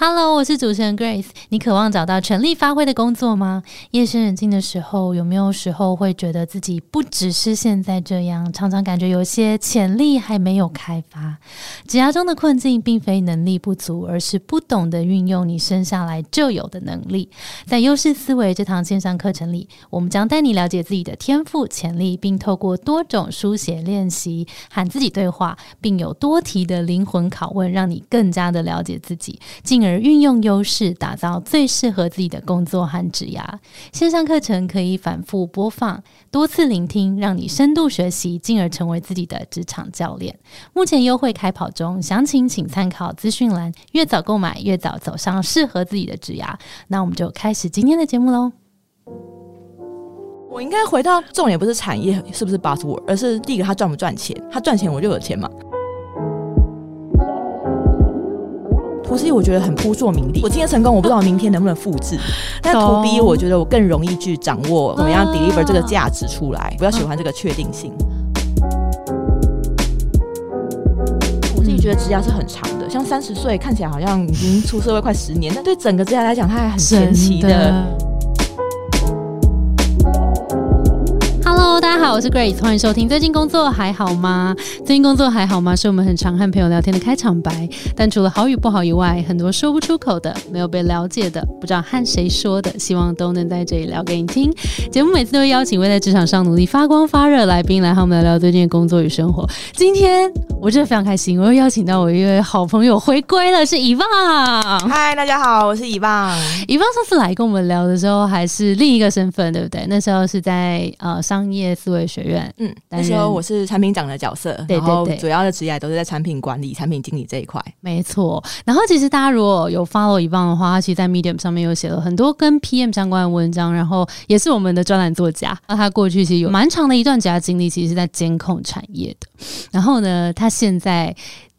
Hello，我是主持人 Grace。你渴望找到全力发挥的工作吗？夜深人静的时候，有没有时候会觉得自己不只是现在这样，常常感觉有些潜力还没有开发？职涯中的困境，并非能力不足，而是不懂得运用你生下来就有的能力。在优势思维这堂线上课程里，我们将带你了解自己的天赋潜力，并透过多种书写练习喊自己对话，并有多题的灵魂拷问，让你更加的了解自己，进而。而运用优势，打造最适合自己的工作和职涯。线上课程可以反复播放、多次聆听，让你深度学习，进而成为自己的职场教练。目前优惠开跑中，详情请参考资讯栏。越早购买，越早走上适合自己的职涯。那我们就开始今天的节目喽。我应该回到重点，不是产业是不是 buzzword，而是第一个他赚不赚钱？他赚钱，我就有钱嘛。图 C 我觉得很扑朔迷离，我今天成功，我不知道明天能不能复制。但图 B 我觉得我更容易去掌握怎么样 deliver 这个价值出来，不要喜欢这个确定性。我自己觉得职涯是很长的，像三十岁看起来好像已经出社会快十年，但对整个职涯来讲，它还很前期的。家好，我是 Grace，欢迎收听。最近工作还好吗？最近工作还好吗？是我们很常和朋友聊天的开场白。但除了好与不好以外，很多说不出口的、没有被了解的、不知道和谁说的，希望都能在这里聊给你听。节目每次都会邀请位在职场上努力发光发热来宾来和我们聊聊最近的工作与生活。今天我真的非常开心，我又邀请到我一位好朋友回归了，是以旺。嗨，大家好，我是以旺。以旺上次来跟我们聊的时候，还是另一个身份，对不对？那时候是在呃商业。思维学院，嗯，那时候我是产品长的角色，然后主要的职业都是在产品管理、产品经理这一块，没错。然后其实大家如果有 follow 一棒的话，他其实，在 Medium 上面有写了很多跟 PM 相关的文章，然后也是我们的专栏作家。那他过去其实有蛮长的一段职业经历，其实是在监控产业的。然后呢，他现在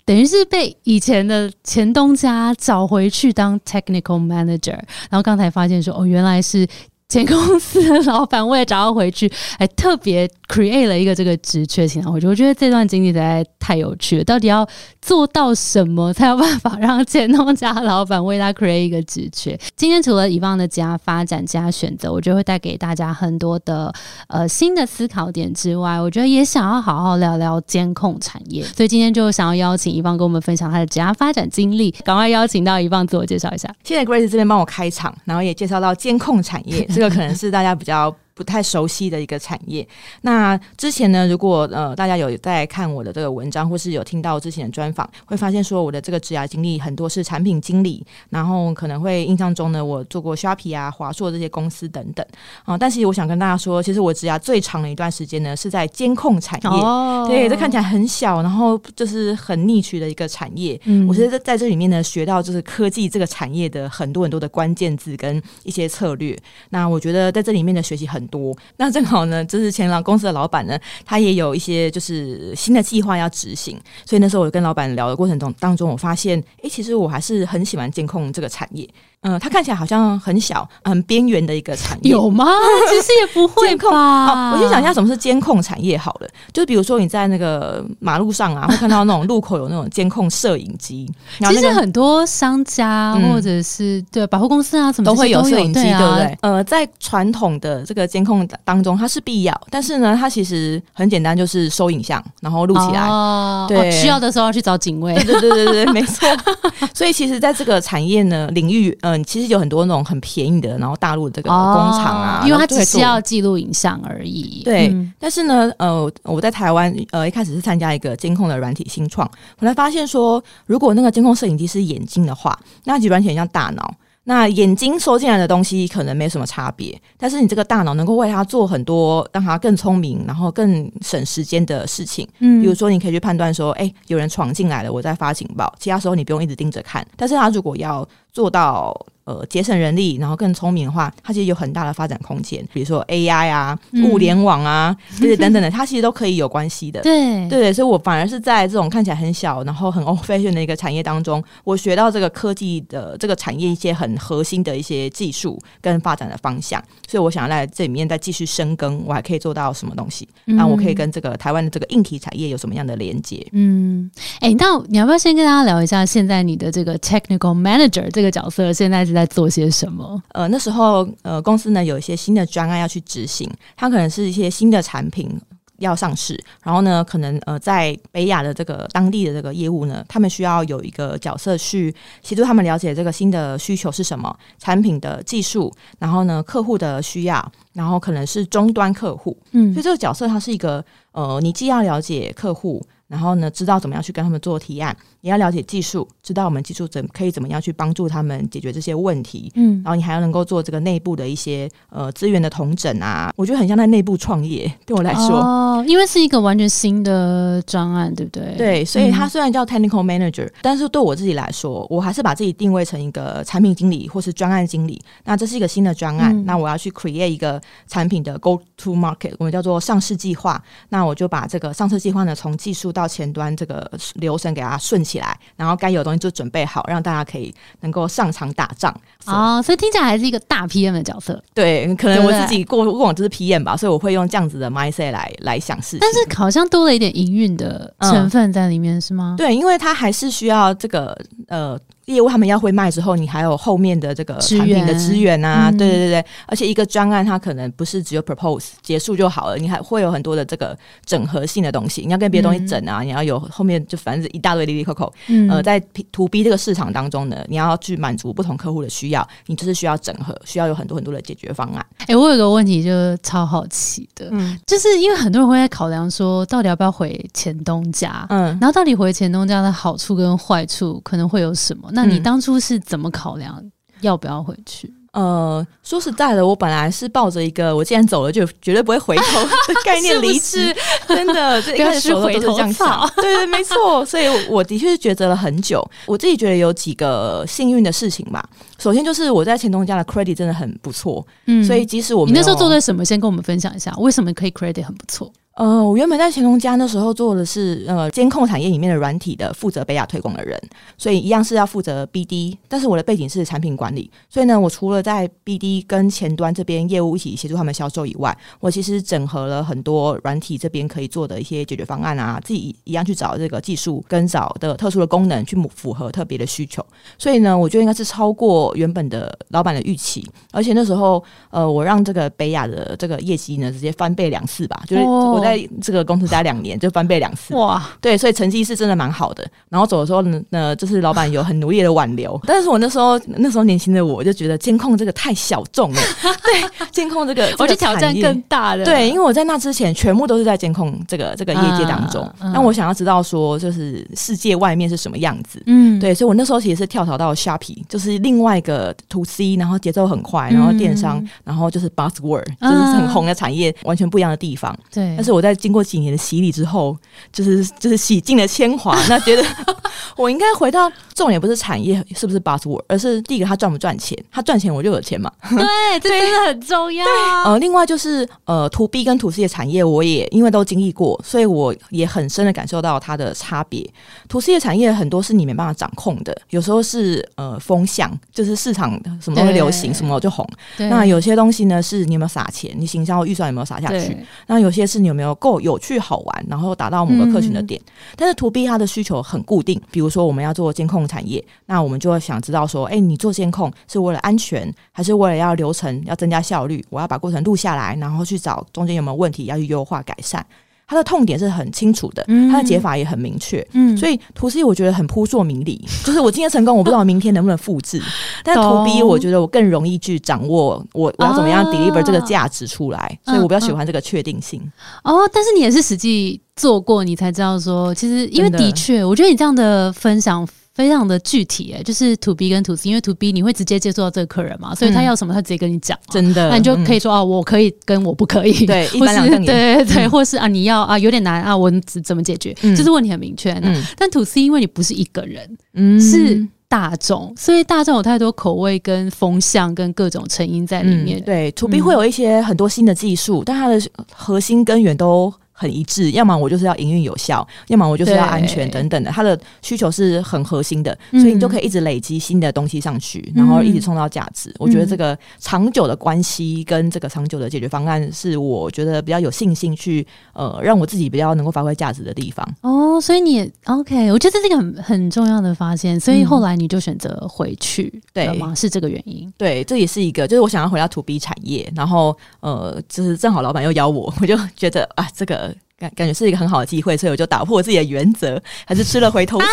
等于是被以前的前东家找回去当 Technical Manager，然后刚才发现说，哦，原来是。前公司的老板为了找他回去，还特别 create 了一个这个职缺，请他回去。我觉得这段经历实在太有趣了。到底要做到什么，才有办法让前东家老板为他 create 一个职缺？今天除了以往的家发展加选择，我觉得会带给大家很多的呃新的思考点之外，我觉得也想要好好聊聊监控产业。所以今天就想要邀请以方跟我们分享他的家发展经历。赶快邀请到以方自我介绍一下。谢谢 Grace 这边帮我开场，然后也介绍到监控产业。这个可能是大家比较。不太熟悉的一个产业。那之前呢，如果呃大家有在看我的这个文章，或是有听到之前的专访，会发现说我的这个职涯经历很多是产品经理，然后可能会印象中呢，我做过 Sharpie 啊、华硕这些公司等等啊。但是我想跟大家说，其实我职涯最长的一段时间呢，是在监控产业。哦，对，这看起来很小，然后就是很逆取的一个产业。嗯，我觉得在这里面呢，学到就是科技这个产业的很多很多的关键字跟一些策略。那我觉得在这里面的学习很。多那正好呢，就是前老公司的老板呢，他也有一些就是新的计划要执行，所以那时候我跟老板聊的过程中当中，我发现，哎，其实我还是很喜欢监控这个产业。嗯，它看起来好像很小、很边缘的一个产业，有 吗？其实也不会吧。我先讲一下什么是监控产业好了。就比如说你在那个马路上啊，会看到那种路口有那种监控摄影机。其实很多商家或者是对百货公司啊，什么都会有摄影机，对不对？呃，在传统的这个监控当中，它是必要，但是呢，它其实很简单，就是收影像，然后录起来。哦，对，需要的时候要去找警卫。对对对对对，没错。所以其实，在这个产业呢领域。嗯，其实有很多那种很便宜的，然后大陆这个工厂啊，因为它只需要记录影像而已。对，但是呢，呃，我在台湾，呃，一开始是参加一个监控的软体新创，后来发现说，如果那个监控摄影机是眼睛的话，那其软体像大脑。那眼睛收进来的东西可能没什么差别，但是你这个大脑能够为它做很多，让它更聪明，然后更省时间的事情。嗯，比如说你可以去判断说，哎，有人闯进来了，我在发警报，其他时候你不用一直盯着看。但是他如果要做到呃节省人力，然后更聪明的话，它其实有很大的发展空间。比如说 AI 啊、物联网啊，就是等等的，它其实都可以有关系的。对对，所以我反而是在这种看起来很小，然后很 old fashion 的一个产业当中，我学到这个科技的这个产业一些很核心的一些技术跟发展的方向。所以我想要在这里面再继续深耕，我还可以做到什么东西？那我可以跟这个台湾的这个硬体产业有什么样的连接？嗯，哎，那你要不要先跟大家聊一下，现在你的这个 technical manager 这个角色现在是在做些什么？呃，那时候呃，公司呢有一些新的专案要去执行，它可能是一些新的产品。要上市，然后呢，可能呃，在北亚的这个当地的这个业务呢，他们需要有一个角色去协助他们了解这个新的需求是什么，产品的技术，然后呢，客户的需要，然后可能是终端客户，嗯，所以这个角色它是一个呃，你既要了解客户。然后呢，知道怎么样去跟他们做提案，也要了解技术，知道我们技术怎可以怎么样去帮助他们解决这些问题。嗯，然后你还要能够做这个内部的一些呃资源的统整啊，我觉得很像在内部创业。对我来说，哦，因为是一个完全新的专案，对不对？对，所以它虽然叫 technical manager，但是对我自己来说，我还是把自己定位成一个产品经理或是专案经理。那这是一个新的专案，那我要去 create 一个产品的 go to market，我们叫做上市计划。那我就把这个上市计划呢，从技术到前端这个流程给它顺起来，然后该有东西就准备好，让大家可以能够上场打仗哦，所以听起来还是一个大 PM 的角色。对，可能我自己过过往就是 PM 吧，所以我会用这样子的 mindset 来来想事情。但是好像多了一点营运的成分在里面，是吗？对，因为它还是需要这个呃。业务他们要会卖之后，你还有后面的这个产品的资源啊，对对对对，而且一个专案它可能不是只有 propose 结束就好了，你还会有很多的这个整合性的东西，你要跟别的东西整啊，你要有后面就反正一大堆利利扣扣，呃，在 to B 这个市场当中呢，你要去满足不同客户的需要，你就是需要整合，需要有很多很多的解决方案。哎，我有个问题就超好奇的，嗯，就是因为很多人会在考量说，到底要不要回前东家，嗯，然后到底回前东家的好处跟坏处可能会有什么？那你当初是怎么考量要不要回去？呃，说实在的，我本来是抱着一个我既然走了就绝对不会回头的概念离职，真的，这一开始回头这样想，对对，没错。所以我的确是抉择了很久。我自己觉得有几个幸运的事情吧。首先就是我在前东家的 credit 真的很不错，嗯，所以即使我你那时候做的什么，先跟我们分享一下，为什么可以 credit 很不错？呃，我原本在乾隆家那时候做的是呃监控产业里面的软体的负责北亚推广的人，所以一样是要负责 BD，但是我的背景是产品管理，所以呢，我除了在 BD 跟前端这边业务一起协助他们销售以外，我其实整合了很多软体这边可以做的一些解决方案啊，自己一样去找这个技术跟找的特殊的功能去符合特别的需求，所以呢，我觉得应该是超过原本的老板的预期，而且那时候呃，我让这个北亚的这个业绩呢直接翻倍两次吧，就是我在。在这个公司待两年就翻倍两次哇！对，所以成绩是真的蛮好的。然后走的时候呢，呃，就是老板有很努力的挽留。但是我那时候那时候年轻的我就觉得监控这个太小众了。对，监控这个我觉得挑战更大的。对，因为我在那之前全部都是在监控这个这个业界当中。那我想要知道说，就是世界外面是什么样子。嗯，对，所以我那时候其实是跳槽到 Shoppe，就是另外一个 To C，然后节奏很快，然后电商，然后就是 Buzzword，就是很红的产业，完全不一样的地方。对，但是我。我在经过几年的洗礼之后，就是就是洗尽了铅华，那觉得我应该回到重点不是产业是不是 buzzword，而是第一个他赚不赚钱，他赚钱我就有钱嘛。对，这真的很重要。呃，另外就是呃，to B 跟 to C 的产业，我也因为都经历过，所以我也很深的感受到它的差别。to C 的产业很多是你没办法掌控的，有时候是呃风向，就是市场什么东西流行，什么就红。那有些东西呢，是你有没有撒钱，你行销预算有没有撒下去？那有些是你有没有。够有趣好玩，然后达到某个客群的点。但是 To B 它的需求很固定，比如说我们要做监控产业，那我们就会想知道说，哎，你做监控是为了安全，还是为了要流程要增加效率？我要把过程录下来，然后去找中间有没有问题要去优化改善。它的痛点是很清楚的，它的解法也很明确，嗯，所以图 C 我觉得很扑朔迷离，就是我今天成功，我不知道明天能不能复制，但图 B 我觉得我更容易去掌握我我要怎么样 deliver 这个价值出来，所以我比较喜欢这个确定性。哦，但是你也是实际做过，你才知道说，其实因为的确，我觉得你这样的分享。非常的具体哎，就是 to B 跟 to C，因为 to B 你会直接接触到这个客人嘛，所以他要什么他直接跟你讲，真的，那你就可以说啊，我可以跟我不可以，对，或是对对，或是啊你要啊有点难啊，我怎怎么解决，就是问题很明确。那但 to C 因为你不是一个人，是大众，所以大众有太多口味跟风向跟各种成因在里面。对，To B 会有一些很多新的技术，但它的核心根源都。很一致，要么我就是要营运有效，要么我就是要安全等等的。它的需求是很核心的，所以你就可以一直累积新的东西上去，然后一直创造价值。我觉得这个长久的关系跟这个长久的解决方案，是我觉得比较有信心去呃让我自己比较能够发挥价值的地方。哦，所以你 OK，我觉得这是一个很很重要的发现。所以后来你就选择回去，对吗？是这个原因？对，这也是一个，就是我想要回到 To B 产业，然后呃，就是正好老板又邀我，我就觉得啊，这个。感感觉是一个很好的机会，所以我就打破自己的原则，还是吃了回头草。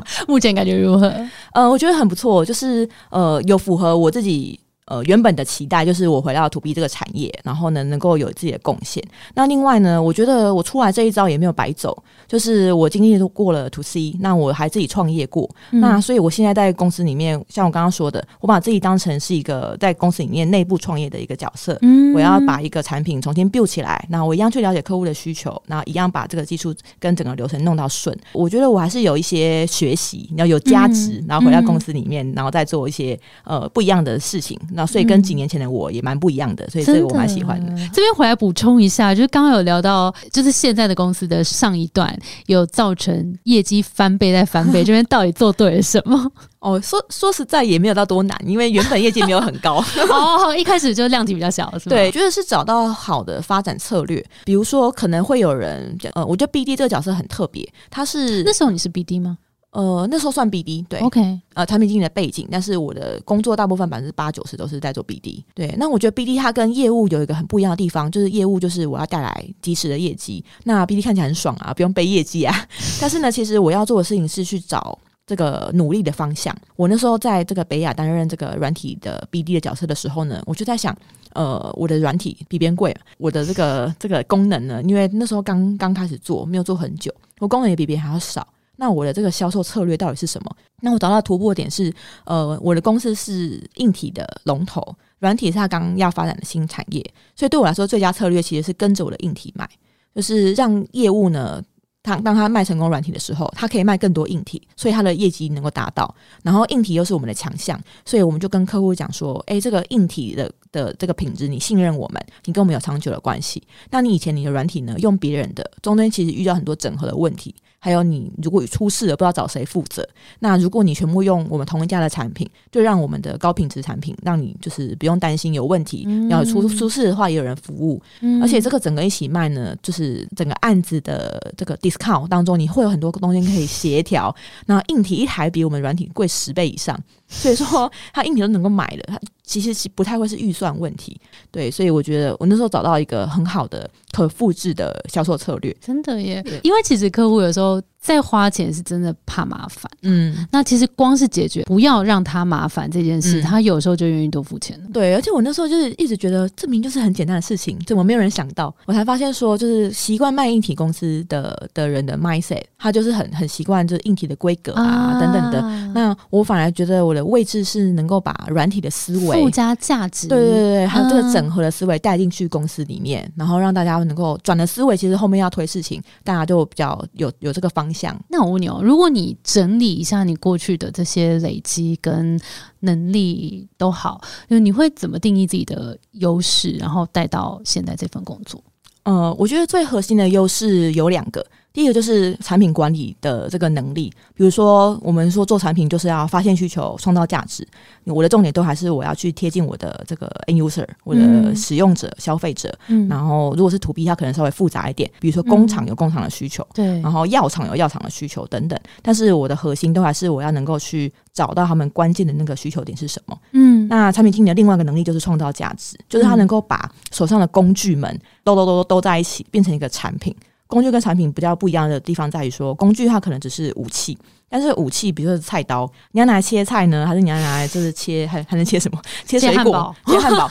目前感觉如何？呃，我觉得很不错，就是呃，有符合我自己。呃，原本的期待就是我回到 To B 这个产业，然后呢，能够有自己的贡献。那另外呢，我觉得我出来这一招也没有白走，就是我经历都过了 To C，那我还自己创业过。那所以我现在在公司里面，像我刚刚说的，我把自己当成是一个在公司里面内部创业的一个角色。嗯，我要把一个产品重新 build 起来，那我一样去了解客户的需求，那一样把这个技术跟整个流程弄到顺。我觉得我还是有一些学习，要有价值，然后回到公司里面，然后再做一些呃不一样的事情。那所以跟几年前的我也蛮不一样的，所以这个我蛮喜欢的。这边回来补充一下，就是刚刚有聊到，就是现在的公司的上一段有造成业绩翻倍再翻倍，这边到底做对了什么？哦，说说实在也没有到多难，因为原本业绩没有很高 哦，一开始就量级比较小，是对，觉得是找到好的发展策略。比如说，可能会有人呃，我觉得 BD 这个角色很特别，他是那时候你是 BD 吗？呃，那时候算 BD 对，OK，呃，产品经理的背景，但是我的工作大部分百分之八九十都是在做 BD。对，那我觉得 BD 它跟业务有一个很不一样的地方，就是业务就是我要带来及时的业绩，那 BD 看起来很爽啊，不用背业绩啊。但是呢，其实我要做的事情是去找这个努力的方向。我那时候在这个北亚担任这个软体的 BD 的角色的时候呢，我就在想，呃，我的软体比别人贵，我的这个这个功能呢，因为那时候刚刚开始做，没有做很久，我功能也比别人还要少。那我的这个销售策略到底是什么？那我找到突破点是，呃，我的公司是硬体的龙头，软体是它刚要发展的新产业，所以对我来说，最佳策略其实是跟着我的硬体卖，就是让业务呢，它当它卖成功软体的时候，它可以卖更多硬体，所以它的业绩能够达到。然后硬体又是我们的强项，所以我们就跟客户讲说，诶，这个硬体的的这个品质，你信任我们，你跟我们有长久的关系。那你以前你的软体呢，用别人的，中间其实遇到很多整合的问题。还有你如果出事了，不知道找谁负责。那如果你全部用我们同一家的产品，就让我们的高品质产品，让你就是不用担心有问题。要出出事的话，也有人服务。而且这个整个一起卖呢，就是整个案子的这个 discount 当中，你会有很多东西可以协调。那硬体一台比我们软体贵十倍以上，所以说它硬体都能够买的，它其实不太会是预算问题。对，所以我觉得我那时候找到一个很好的。可复制的销售策略，真的耶！因为其实客户有时候在花钱是真的怕麻烦，嗯，那其实光是解决不要让他麻烦这件事，他有时候就愿意多付钱对，而且我那时候就是一直觉得证明就是很简单的事情，怎么没有人想到？我才发现说，就是习惯卖硬体公司的的人的 mindset，他就是很很习惯就是硬体的规格啊等等的。那我反而觉得我的位置是能够把软体的思维附加价值，对对对，还有这个整合的思维带进去公司里面，然后让大家。能够转的思维，其实后面要推事情，大家就比较有有这个方向。那我问你哦，如果你整理一下你过去的这些累积跟能力都好，就你会怎么定义自己的优势，然后带到现在这份工作？呃，我觉得最核心的优势有两个。第一个就是产品管理的这个能力，比如说我们说做产品就是要发现需求、创造价值。我的重点都还是我要去贴近我的这个 end user，我的使用者、消费者。嗯，然后如果是 to B，它可能稍微复杂一点，比如说工厂有工厂的需求，对，然后药厂有药厂的需求等等。但是我的核心都还是我要能够去找到他们关键的那个需求点是什么。嗯，那产品经理的另外一个能力就是创造价值，就是他能够把手上的工具们都都都都在一起，变成一个产品。工具跟产品比较不一样的地方在于说，工具它可能只是武器。但是武器，比如说菜刀，你要拿来切菜呢，还是你要拿来就是切，还还能切什么？切水果、切汉堡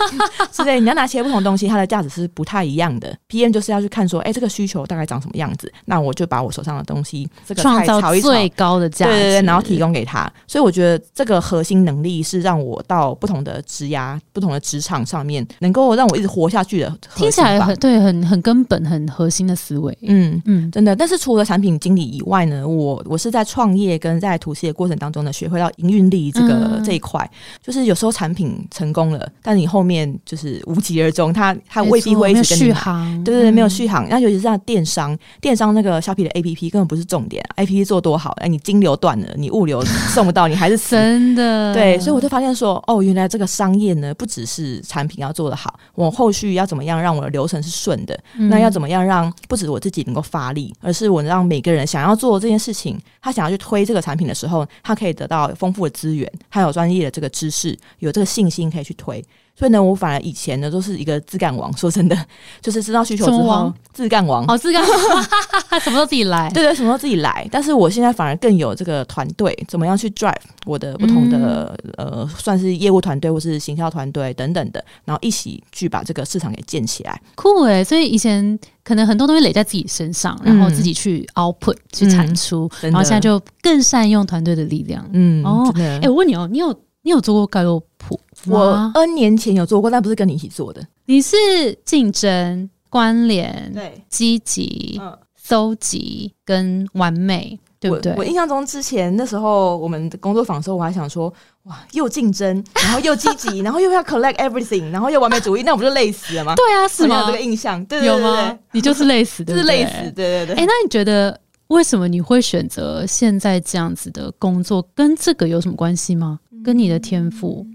之类。你要拿切不同东西，它的价值是不太一样的。PM 就是要去看说，哎，这个需求大概长什么样子，那我就把我手上的东西这个菜炒一炒，最高的价值，对对对，然后提供给他。所以我觉得这个核心能力是让我到不同的职涯、不同的职场上面，能够让我一直活下去的。听起来很对，很很根本、很核心的思维。嗯嗯，真的。但是除了产品经理以外呢，我我是在创业。业跟在图 C 的过程当中呢，学会到营运力这个、嗯这一块，就是有时候产品成功了，但你后面就是无疾而终，它它未必会一直跟你买。航，对对对，没有嗯续航。那尤其是像电商，电商那个虾皮的 APP 根本不是重点、啊、，APP 做多好，哎，你金流断了，你物流 送不到，你还是。真的对，所以我就发现说，哦，原来这个商业呢，不只是产品要做得好，我后续要怎么样让我的流程是顺的，那要怎么么样让不止我自己能够发力，而是我让每个人想要做这件事情，他想要去推推这个产品的时候，他可以得到丰富的资源，还有专业的这个知识，有这个信心可以去推。所以呢，我反而以前呢都是一个自干王，说真的，就是知道需求之后自干王。哦，自干 什么都自己来，对对，什么都自己来，但是我现在反而更有这个团队，怎么样去 drive 我的不同的、嗯呃，算是业务团队或是行销团队等等的，然后一起去把这个市场给建起来。酷哎！所以以前可能很多东西累在自己身上，然后自己去 output、去产出，然后现在就更善用团队的力量。嗯，哦。哎、我问你哦，你有你有做过盖洛普我？N 年前有做过，但不是跟你一起做的。你是竞争、关联、对，积极、嗯，搜集跟完美，对不对？我？我印象中之前那时候我们工作坊的时候，我还想说，哇，又竞争，然后又积极，然后又要 collect everything，然后又完美主义，那我不就累死了吗？对啊，是吗有这？个印象，对对对对有吗？你就是累死，对，对不对就是累死，对对哎、对。那你觉得为什么你会选择现在这样子的工作？跟这个有什么关系吗？跟你的天赋？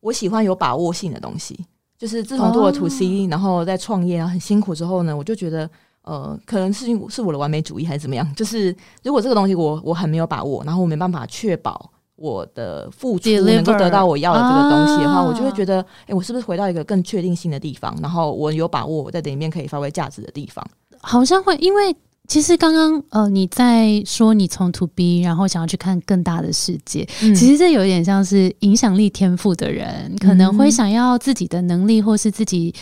我喜欢有把握性的东西，就是自从做了 to C，、然后在创业，然后很辛苦之后呢，我就觉得。呃，可能是是我的完美主义还是怎么样？就是如果这个东西我我很没有把握，然后我没办法确保我的付出能够得到我要的这个东西的话，啊我就会觉得，哎、我是不是回到一个更确定性的地方？然后我有把握我在里面可以发挥价值的地方。好像会，因为其实刚刚呃你在说你从 to B，然后想要去看更大的世界，嗯。其实这有点像是影响力天赋的人，可能会嗯。想要自己的能力或是自己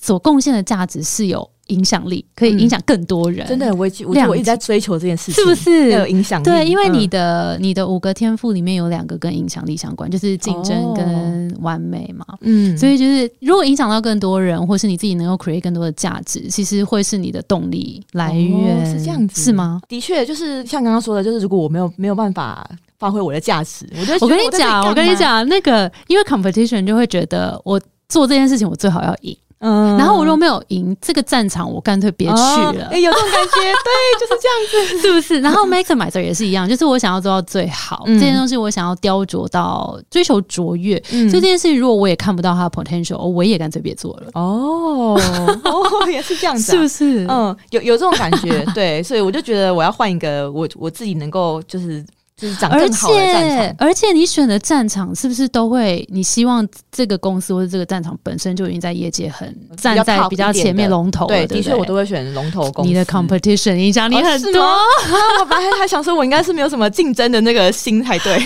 所贡献的价值是有影响力，可以影响更多人。真的，我我一直在追求这件事情，是不是？要有影响力？对，因为你嗯的、你的五个天赋里面有两个跟影响力相关，就是竞争哦跟完美嘛。嗯，所以就是，如果影响到更多人，或是你自己能够 create 更多的价值，其实会是你的动力来源，哦是这样子。是吗？的确，就是像刚刚说的，就是如果我没有没有办法发挥我的价值，我就会我跟你讲，我，跟你讲，那个因为 competition 就会觉得我做这件事情我最好要赢，嗯。然后我如果没有赢这个战场，我干脆别去了，哎、有这种感觉，对，就是这样子。是不是？然后 maximizer 也是一样，就是我想要做到最好，嗯。这件东西我想要雕琢到追求卓越，嗯。所以这件事情如果我也看不到它的 potential，我也干脆别做了，哦哦，也是这样子、啊，是不是？嗯，有有这种感觉，对，所以我就觉得我要换一个我我自己能够就是就是长而更好的战且场。而且你选的战场是不是都会？你希望这个公司或者这个战场本身就已经在业界很站在比较前面龙头了，对，的确我都会选龙头公司。你的 competition 影响你很多，我本来还想说，我应该是没有什么竞争的那个心才对，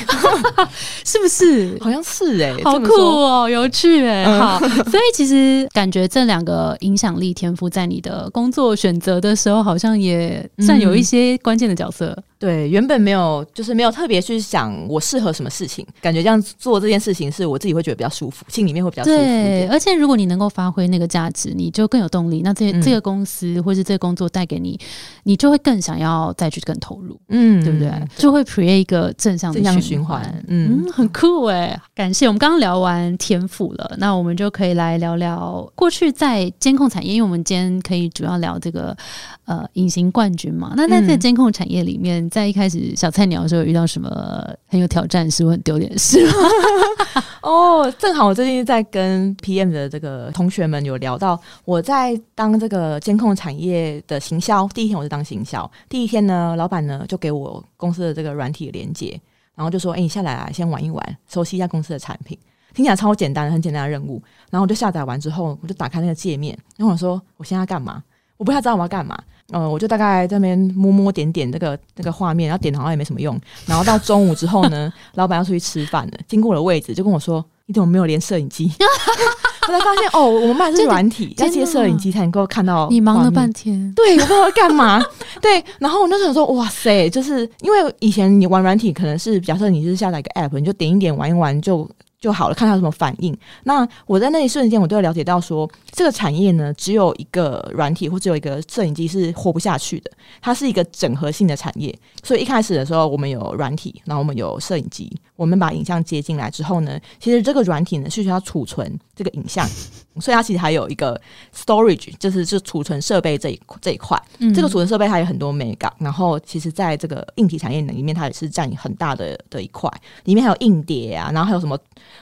是不是？好像是哎、好酷哦，有趣哎、嗯好，所以其实感觉这两个影响力天赋在你的工作选择的时候，好像也占有一些关键的角色。对，原本没有，就是没有特别去想我适合什么事情，感觉这样做这件事情是我自己会觉得比较舒服，心里面会比较舒服一对，而且如果你能够发挥那个价值，你就更有动力。那这、嗯这个公司或是这个工作带给你，你就会更想要再去更投入，嗯对不对？就会 create 一个正向的正向循循环嗯嗯，很酷哎！感谢我们刚刚聊完天赋了，那我们就可以来聊聊过去在监控产业，因为我们今天可以主要聊这个呃隐形冠军嘛。那在这监控产业里面，在一开始小菜鸟的时候，遇到什么很有挑战的事或很丢脸的事吗？哦，正好我最近在跟 PM 的这个同学们有聊到，我在当这个监控产业的行销，第一天我是当行销，第一天呢，老板呢就给我公司的这个软体连接，然后就说：“哎、你下来啊，先玩一玩，熟悉一下公司的产品。”听起来超简单，很简单的任务。然后我就下载完之后，我就打开那个界面，然后我说：“我现在要干嘛？”我不太知道我要干嘛。呃，我就大概在那边摸摸点点那个那个画面，然后点好像也没什么用。然后到中午之后呢，老板要出去吃饭了，经过我的位置就跟我说：“你怎么没有连摄影机？” 我才发现哦，我们卖的是软体，要接摄影机才能够看到。你忙了半。天，对，我不知道干嘛。对，然后我那时候说，哇塞，就是因为以前你玩软体，可能是假设你是下载一个 app，你就点一点玩一玩就就好了，看他有什么反应。那我在那一瞬间，我都要了解到说，这个产业呢，只有一个软体或只有一个摄影机是活不下去的，它是一个整合性的产业。所以一开始的时候，我们有软体，然后我们有摄影机，我们把影像接进来之后呢，其实这个软体呢是需要储存这个影像，所以它其实还有一个 storage，就是就储存设备这一这一块。这个储存设备它有很多美感，然后其实在这个硬体产业里面，它也是占很大的的一块，里面还有硬碟啊，然后还有什么。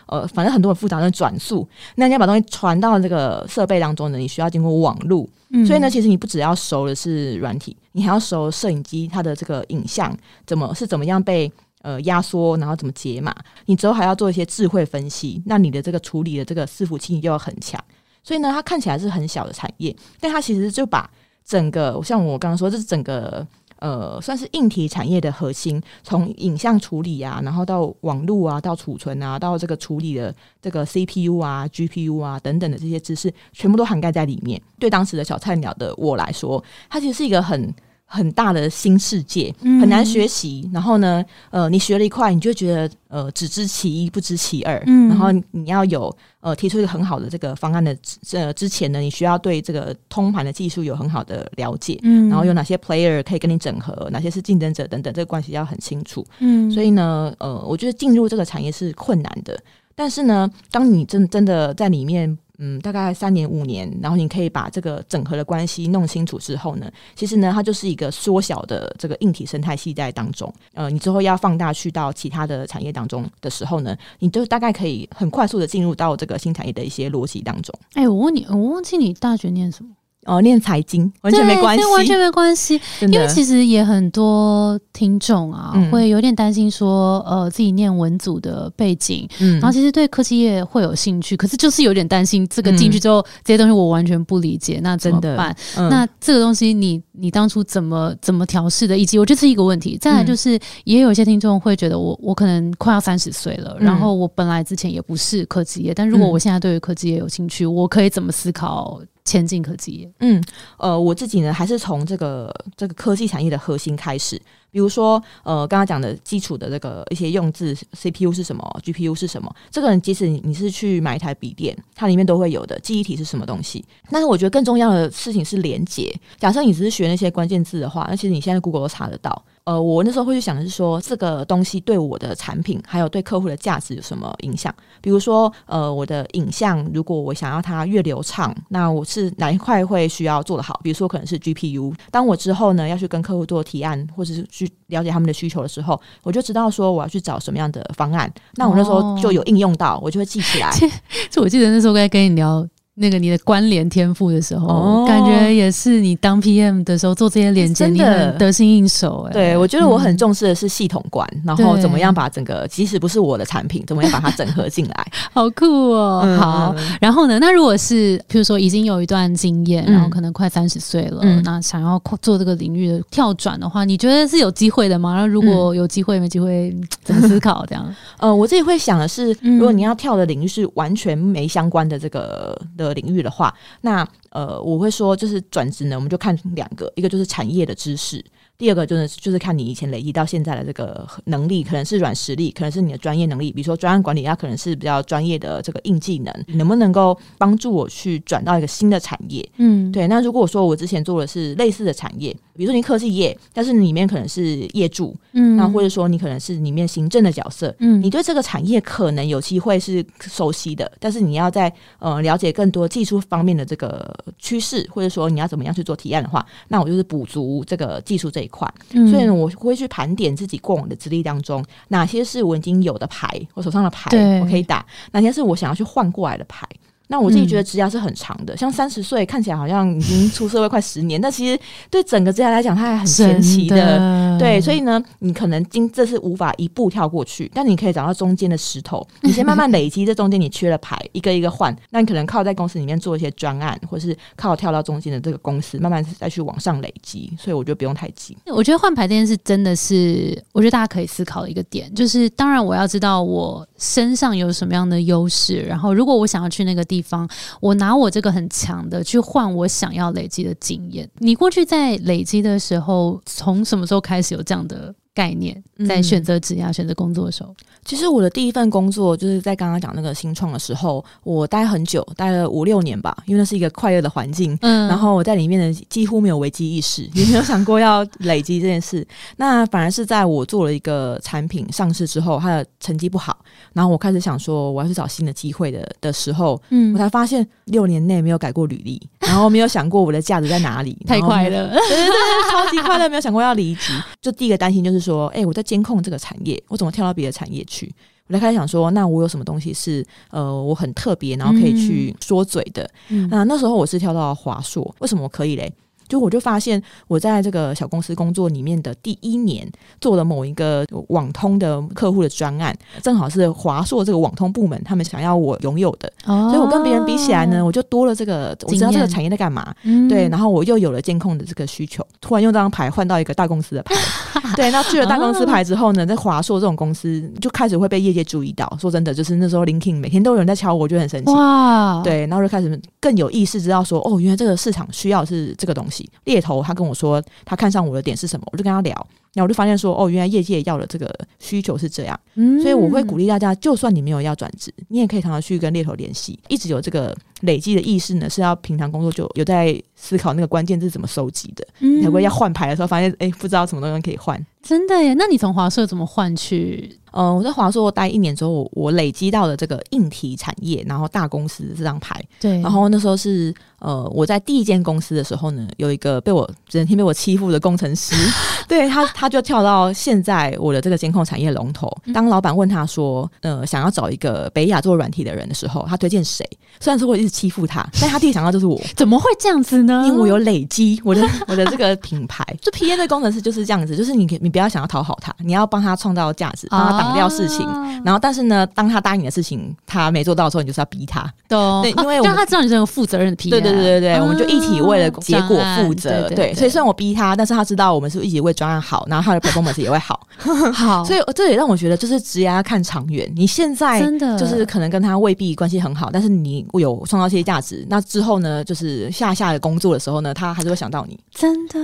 呃，反正很多很复杂的转速，那你要把东西传到这个设备当中呢，你需要经过网路，所以呢，其实你不只要熟的是软体，你还要熟摄影机它的这个影像怎么是怎么样被呃压缩，然后怎么解码，你之后还要做一些智慧分析，那你的这个处理的这个伺服器就要很强，所以呢，它看起来是很小的产业，但它其实就把整个像我刚刚说，这是整个。呃，算是硬体产业的核心，从影像处理啊，然后到网络啊，到储存啊，到这个处理的这个 CPU 啊、GPU 啊等等的这些知识，全部都涵盖在里面。对当时的小菜鸟的我来说，它其实是一个很。很大的新世界，很难学习。然后呢，呃，你学了一块，你就觉得呃，只知其一，不知其二。然后你要有呃，提出一个很好的这个方案的呃之前呢，你需要对这个通盘的技术有很好的了解。然后有哪些 player 可以跟你整合，哪些是竞争者等等，这个关系要很清楚。嗯，所以呢，呃，我觉得进入这个产业是困难的。但是呢，当你真真的在里面。嗯，大概三年五年，然后你可以把这个整合的关系弄清楚之后呢，其实呢，它就是一个缩小的这个硬体生态系在当中。呃，你之后要放大去到其他的产业当中的时候呢，你就大概可以很快速的进入到这个新产业的一些逻辑当中。哎，我问你，我忘记你大学念什么？哦，念财经完全没关系，完全没关系。因为其实也很多听众啊，会有点担心说，呃，自己念文组的背景，嗯然后其实对科技业会有兴趣，可是就是有点担心，这个进去之后这些东西我完全不理解，那怎么办？那这个东西你你当初怎么怎么调试的？以及我觉得是一个问题。再来就是，也有一些听众会觉得，我我可能快要三十岁了，然后我本来之前也不是科技业，但如果我现在对于科技业有兴趣，我可以怎么思考？前进科技，嗯，呃，我自己呢，还是从这个这个科技产业的核心开始，比如说，呃，刚刚讲的基础的这个一些用字，CPU 是什么，GPU 是什么，这个即使你你是去买一台笔电，它里面都会有的，记忆体是什么东西。但是我觉得更重要的事情是连接。假设你只是学那些关键字的话，那其实你现在 Google 都查得到。呃，我那时候会去想的是说，这个东西对我的产品还有对客户的价值有什么影响？比如说，呃，我的影像如果我想要它越流畅，那我是哪一块会需要做得好？比如说，可能是 GPU。当我之后呢要去跟客户做提案，或者是去了解他们的需求的时候，我就知道说我要去找什么样的方案。那我那时候就有应用到，我就会记起来。就我记得那时候该跟你聊。那个你的关联天赋的时候，感觉也是你当 PM 的时候做这些连接，你很得心应手。哎，对我觉得我很重视的是系统观，然后怎么样把整个即使不是我的产品，怎么样把它整合进来，好酷哦。好，然后呢，那如果是譬如说已经有一段经验，然后可能快三十岁了，那想要做这个领域的跳转的话，你觉得是有机会的吗？那如果有机会没机会，怎么思考这样？呃，我自己会想的是，如果你要跳的领域是完全没相关的这个的。领域的话，那呃，我会说，就是转职呢，我们就看两个，一个就是产业的知识。第二个就是就是看你以前累积到现在的这个能力，可能是软实力，可能是你的专业能力。比如说专案管理，它可能是比较专业的这个硬技能，能不能够帮助我去转到一个新的产业？嗯，对。那如果说我之前做的是类似的产业，比如说你科技业，但是里面可能是业主，嗯，那或者说你可能是里面行政的角色，嗯，你对这个产业可能有机会是熟悉的，但是你要在呃了解更多技术方面的这个趋势，或者说你要怎么样去做提案的话，那我就是补足这个技术这一块。所以呢，我会去盘点自己过往的资历当中，哪些是我已经有的牌，我手上的牌我可以打，哪些是我想要去换过来的牌。那我自己觉得职涯是很长的，像三十岁看起来好像已经出社会快十年，但其实对整个职涯来讲，它还很前期的。对，所以呢，你可能今这是无法一步跳过去，但你可以找到中间的石头，你先慢慢累积。这中间你缺了牌，一个一个换，那你可能靠在公司里面做一些专案，或是靠跳到中间的这个公司，慢慢再去往上累积。所以我觉得不用太急。我觉得换牌这件事真的是，我觉得大家可以思考的一个点，就是当然我要知道我身上有什么样的优势，然后如果我想要去那个地方，我拿我这个很强的去换我想要累积的经验。你过去在累积的时候，从什么时候开始有这样的概念，在选择职业、选择工作的时候。其实我的第一份工作就是在刚刚讲那个新创的时候，我待很久，待了五六年吧，因为那是一个快乐的环境。嗯，然后我在里面的，几乎没有危机意识，也没有想过要累积这件事。那反而是在我做了一个产品上市之后，它的成绩不好，然后我开始想说我要去找新的机会的的时候，嗯，我才发现六年内没有改过履历，然后没有想过我的价值在哪里，太快乐，对对对，超级快乐，没有想过要离职。就第一个担心就是说，哎，我在监控这个产业，我怎么跳到别的产业去？我就开始想说，那我有什么东西是呃我很特别，然后可以去说嘴的？那那时候我是跳到华硕，为什么我可以嘞？就我就发现，我在这个小公司工作里面的第一年，做了某一个网通的客户的专案，正好是华硕这个网通部门他们想要我拥有的，所以我跟别人比起来呢，我就多了这个，我知道这个产业在干嘛，对，然后我又有了监控的这个需求，突然用这张牌换到一个大公司的牌，对，那去了大公司牌之后呢，在华硕这种公司就开始会被业界注意到。说真的，就是那时候 LinkedIn 每天都有人在敲我，我就很生气，哇，对，然后就开始更有意识知道说，哦，原来这个市场需要是这个东西。猎头他跟我说，他看上我的点是什么，我就跟他聊，然后我就发现说，哦，原来业界要的这个需求是这样，所以我会鼓励大家，就算你没有要转职，你也可以常常去跟猎头联系，一直有这个累积的意识呢，是要平常工作就有在思考那个关键字怎么收集的，嗯才会要换牌的时候发现，哎，不知道什么东西可以换。真的耶？那你从华硕怎么换去？呃，我在华硕待一年之后，我累积到了这个硬体产业，然后大公司这张牌。对，然后那时候是呃，我在第一间公司的时候呢，有一个被我整天被我欺负的工程师，对他，他就跳到现在我的这个监控产业龙头。当老板问他说，呃，想要找一个北亚做软体的人的时候，他推荐谁？虽然说我一直欺负他，但他第一想到就是我。怎么会这样子呢？因为我有累积我的 我的这个品牌。就 P N 的工程师就是这样子，就是你你。不要想要讨好他，你要帮他创造价值，帮他挡掉事情。然后，但是呢，当他答应你的事情他没做到的时候，你就是要逼他。对，因为让他知道你是个负责任的 P。对对对对对，我们就一起为了结果负责。对，所以虽然我逼他，但是他知道我们是一起为专案好，然后他的 performance 也会好。好，所以这也让我觉得，就是职业要看长远。你现在真的就是可能跟他未必关系很好，但是你有创造一些价值，那之后呢，就是下下的工作的时候呢，他还是会想到你。真的？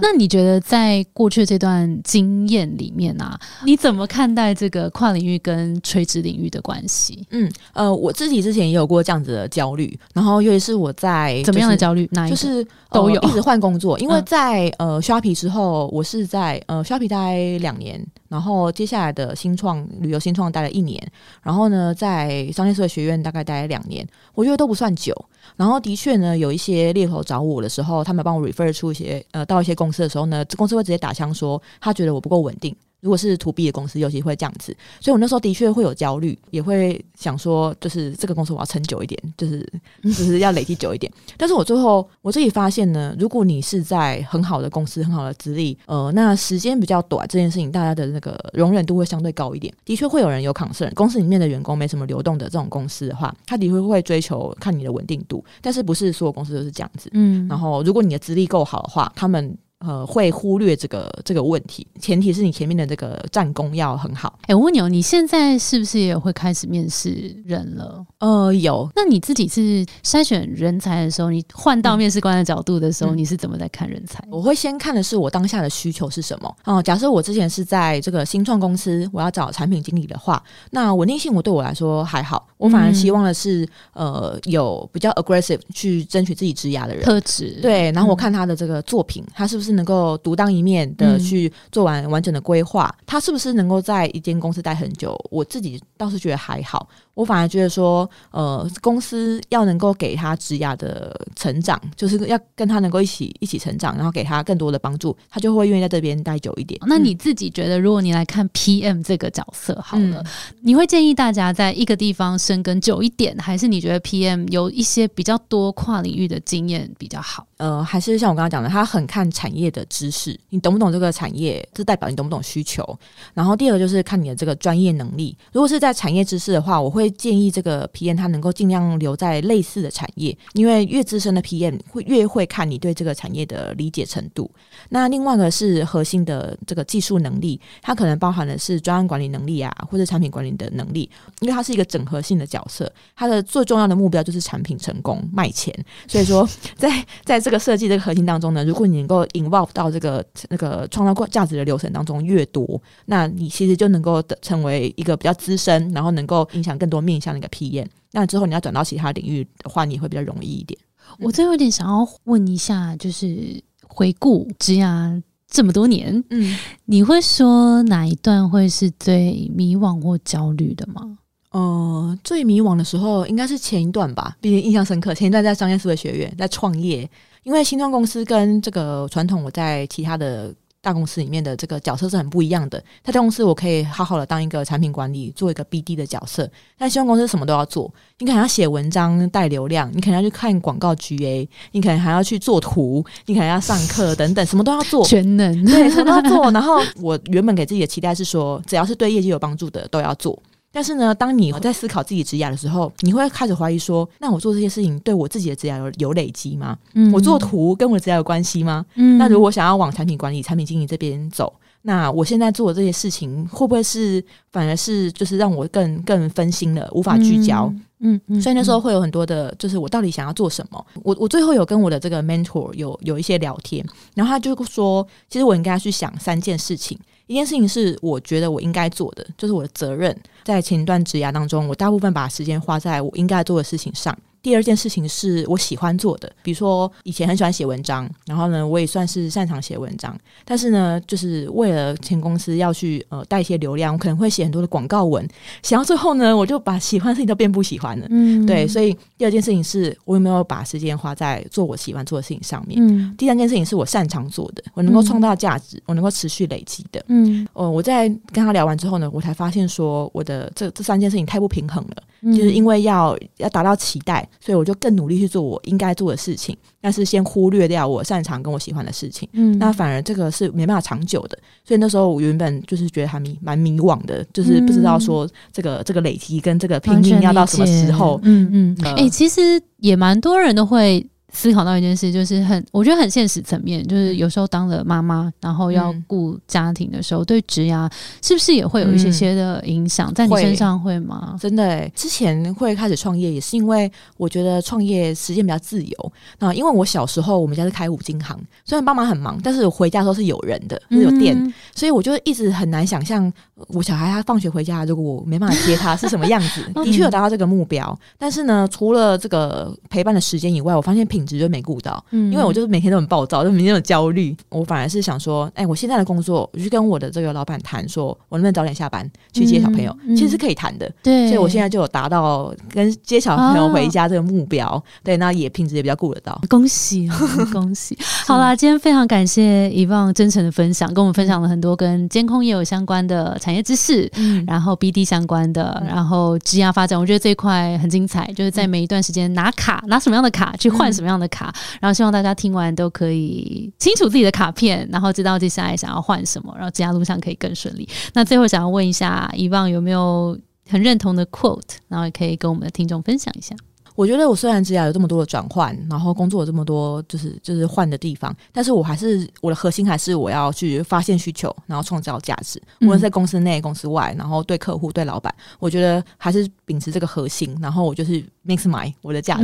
那你觉得在过去这段？经验里面啊，你怎么看待这个跨领域跟垂直领域的关系？嗯，呃，我自己之前也有过这样子的焦虑，然后尤其是我在怎么样的焦虑？那就是都有一直换工作，因为在呃刷皮之后，我是在呃刷皮待两年，然后接下来的新创旅游新创待了一年，然后呢，在商业社会学院大概待了两年，我觉得都不算久。然后的确呢，有一些猎头找我的时候，他们帮我 refer 出一些呃到一些公司的时候呢，公司会直接打枪说他觉得我不够稳定。如果是 to B 的公司，尤其会这样子，所以我那时候的确会有焦虑，也会想说，就是这个公司我要撑久一点，就是 就是要累积久一点。但是我最后我自己发现呢，如果你是在很好的公司、很好的资历，呃，那时间比较短，这件事情大家的那个容忍度会相对高一点。的确会有人有 concern，公司里面的员工没什么流动的这种公司的话，他的确会追求看你的稳定度，但是不是所有公司都是这样子。嗯，然后如果你的资历够好的话，他们。呃，会忽略这个这个问题，前提是你前面的这个战功要很好。哎，我问你哦，你现在是不是也会开始面试人了？呃，有。那你自己是筛选人才的时候，你换到面试官的角度的时候，你是怎么在看人才？我会先看的是我当下的需求是什么。哦，假设我之前是在这个新创公司，我要找产品经理的话，那稳定性我对我来说还好。我反而希望的是，呃，有比较 aggressive 去争取自己职涯的人特质。对，然后我看他的这个作品，他是不是？能够独当一面的去做完完整的规划，他是不是能够在一间公司待很久？我自己倒是觉得还好。我反而觉得说，呃，公司要能够给他职涯的成长，就是要跟他能够一起一起成长，然后给他更多的帮助，他就会愿意在这边待久一点。那你自己觉得，如果你来看 PM 这个角色好了，你会建议大家在一个地方深耕久一点，还是你觉得 PM 有一些比较多跨领域的经验比较好？呃，还是像我刚刚讲的，他很看产业的知识，你懂不懂这个产业，这代表你懂不懂需求。然后第二个就是看你的这个专业能力。如果是在产业知识的话，我会。会建议这个 PM 他能够尽量留在类似的产业，因为越资深的 PM 会越会看你对这个产业的理解程度。那另外一个是核心的这个技术能力，它可能包含的是专案管理能力啊，或者产品管理的能力，因为它是一个整合性的角色，它的最重要的目标就是产品成功卖钱。所以说，在在这个设计这个核心当中呢，如果你能够 involve 到这个那个创造价值的流程当中越多，那你其实就能够成为一个比较资深，然后能够影响更多面向的一个 PM。那之后你要转到其他领域的话，你会比较容易一点。我最后有点想要问一下，就是回顾职涯这么多年，嗯，你会说哪一段会是最迷惘或焦虑的吗？呃，最迷惘的时候应该是前一段吧，毕竟印象深刻。前一段在商业思维学院在创业，因为新创公司跟这个传统我在其他的。大公司里面的这个角色是很不一样的。他在公司我可以好好的当一个产品管理，做一个 BD 的角色。但希望公司什么都要做，你可能要写文章带流量，你可能要去看广告 GA，你可能还要去做图，你可能要上课等等，什么都要做，全能对，什么都要做。然后我原本给自己的期待是说，只要是对业绩有帮助的都要做。但是呢，当你在思考自己职业的时候，你会开始怀疑说：那我做这些事情对我自己的职业有有累积吗？嗯，我做图跟我的职业有关系吗？嗯，那如果想要往产品管理、产品经营这边走，那我现在做的这些事情会不会是反而是就是让我更更分心了，无法聚焦？嗯嗯，所以那时候会有很多的，就是我到底想要做什么？我我最后有跟我的这个 mentor 有有一些聊天，然后他就说，其实我应该去想三件事情。一件事情是我觉得我应该做的，就是我的责任。在前一段职涯当中，我大部分把时间花在我应该做的事情上。第二件事情是我喜欢做的，比如说以前很喜欢写文章，然后呢，我也算是擅长写文章。但是呢，就是为了前公司要去呃带一些流量，我可能会写很多的广告文。写到最后呢，我就把喜欢的事情都变不喜欢了。嗯，对。所以第二件事情是我有没有把时间花在做我喜欢做的事情上面。嗯。第三件事情是我擅长做的，我能够创造价值，我能够持续累积的。嗯。哦，我在跟他聊完之后呢，我才发现说我的这这三件事情太不平衡了。就是因为要要达到期待，所以我就更努力去做我应该做的事情，但是先忽略掉我擅长跟我喜欢的事情。嗯，那反而这个是没办法长久的。所以那时候我原本就是觉得还迷蛮迷惘的，就是不知道说这个这个累积跟这个拼命要到什么时候。嗯嗯，哎，其实也蛮多人都会。思考到一件事，就是很我觉得很现实层面，就是有时候当了妈妈，然后要顾家庭的时候，对职涯是不是也会有一些些的影响？在你身上会吗？真的，之前会开始创业，也是因为我觉得创业时间比较自由。那因为我小时候我们家是开五金行，虽然爸妈很忙，但是我回家的时候是有人的，是有店，所以我就一直很难想象我小孩他放学回家，如果我没办法接他是什么样子。的确有达到这个目标，但是呢，除了这个陪伴的时间以外，我发现品。值就没顾到，嗯，因为我就是每天都很暴躁，就每天有焦虑。我反而是想说，哎，我现在的工作，我去跟我的这个老板谈，说我能不能早点下班去接小朋友，其实是可以谈的。对，所以我现在就有达到跟接小朋友回家这个目标。对，那也品质也比较顾得到。恭喜，恭喜！好啦，今天非常感谢遗忘真诚的分享，跟我们分享了很多跟监控业有相关的产业知识，嗯，然后 BD 相关的，然后质押发展，我觉得这一块很精彩。就是在每一段时间拿卡，拿什么样的卡去换什么样。的卡，然后希望大家听完都可以清楚自己的卡片，然后知道接下来想要换什么，然后接下来路上可以更顺利。那最后想要问一下，以望有没有很认同的 quote，然后也可以跟我们的听众分享一下。我觉得我虽然职涯有这么多的转换，然后工作有这么多就是就是换的地方，但是我还是我的核心还是我要去发现需求，然后创造价值。无论在公司内、公司外，然后对客户、对老板，我觉得还是秉持这个核心。然后我就是 mix my 我的价值，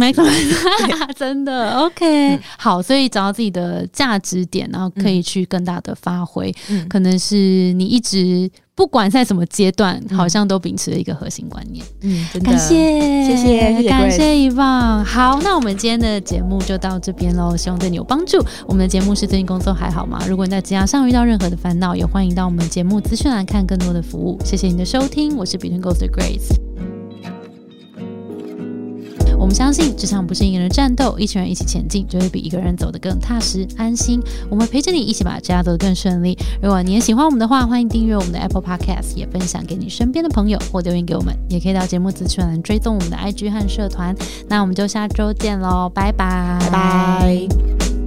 真的 OK。好，所以找到自己的价值点，然后可以去更大的发挥。可能是你一直。不管在什么阶段，好像都秉持了一个核心观念。嗯，感谢，谢谢，感谢遗忘。好，那我们今天的节目就到这边喽，希望对你有帮助。我们的节目是最近工作还好吗？如果你在职场上遇到任何的烦恼，也欢迎到我们节目资讯栏看更多的服务。谢谢你的收听，我是 Between Ghost Grace。我们相信，职场不是一个人战斗，一群人一起前进，就会比一个人走得更踏实安心。我们陪着你一起把家走得更顺利。如果你也喜欢我们的话，欢迎订阅我们的 Apple Podcast，也分享给你身边的朋友或留言给我们，也可以到节目资讯栏追踪我们的 IG 和社团。那我们就下周见喽，拜，拜拜。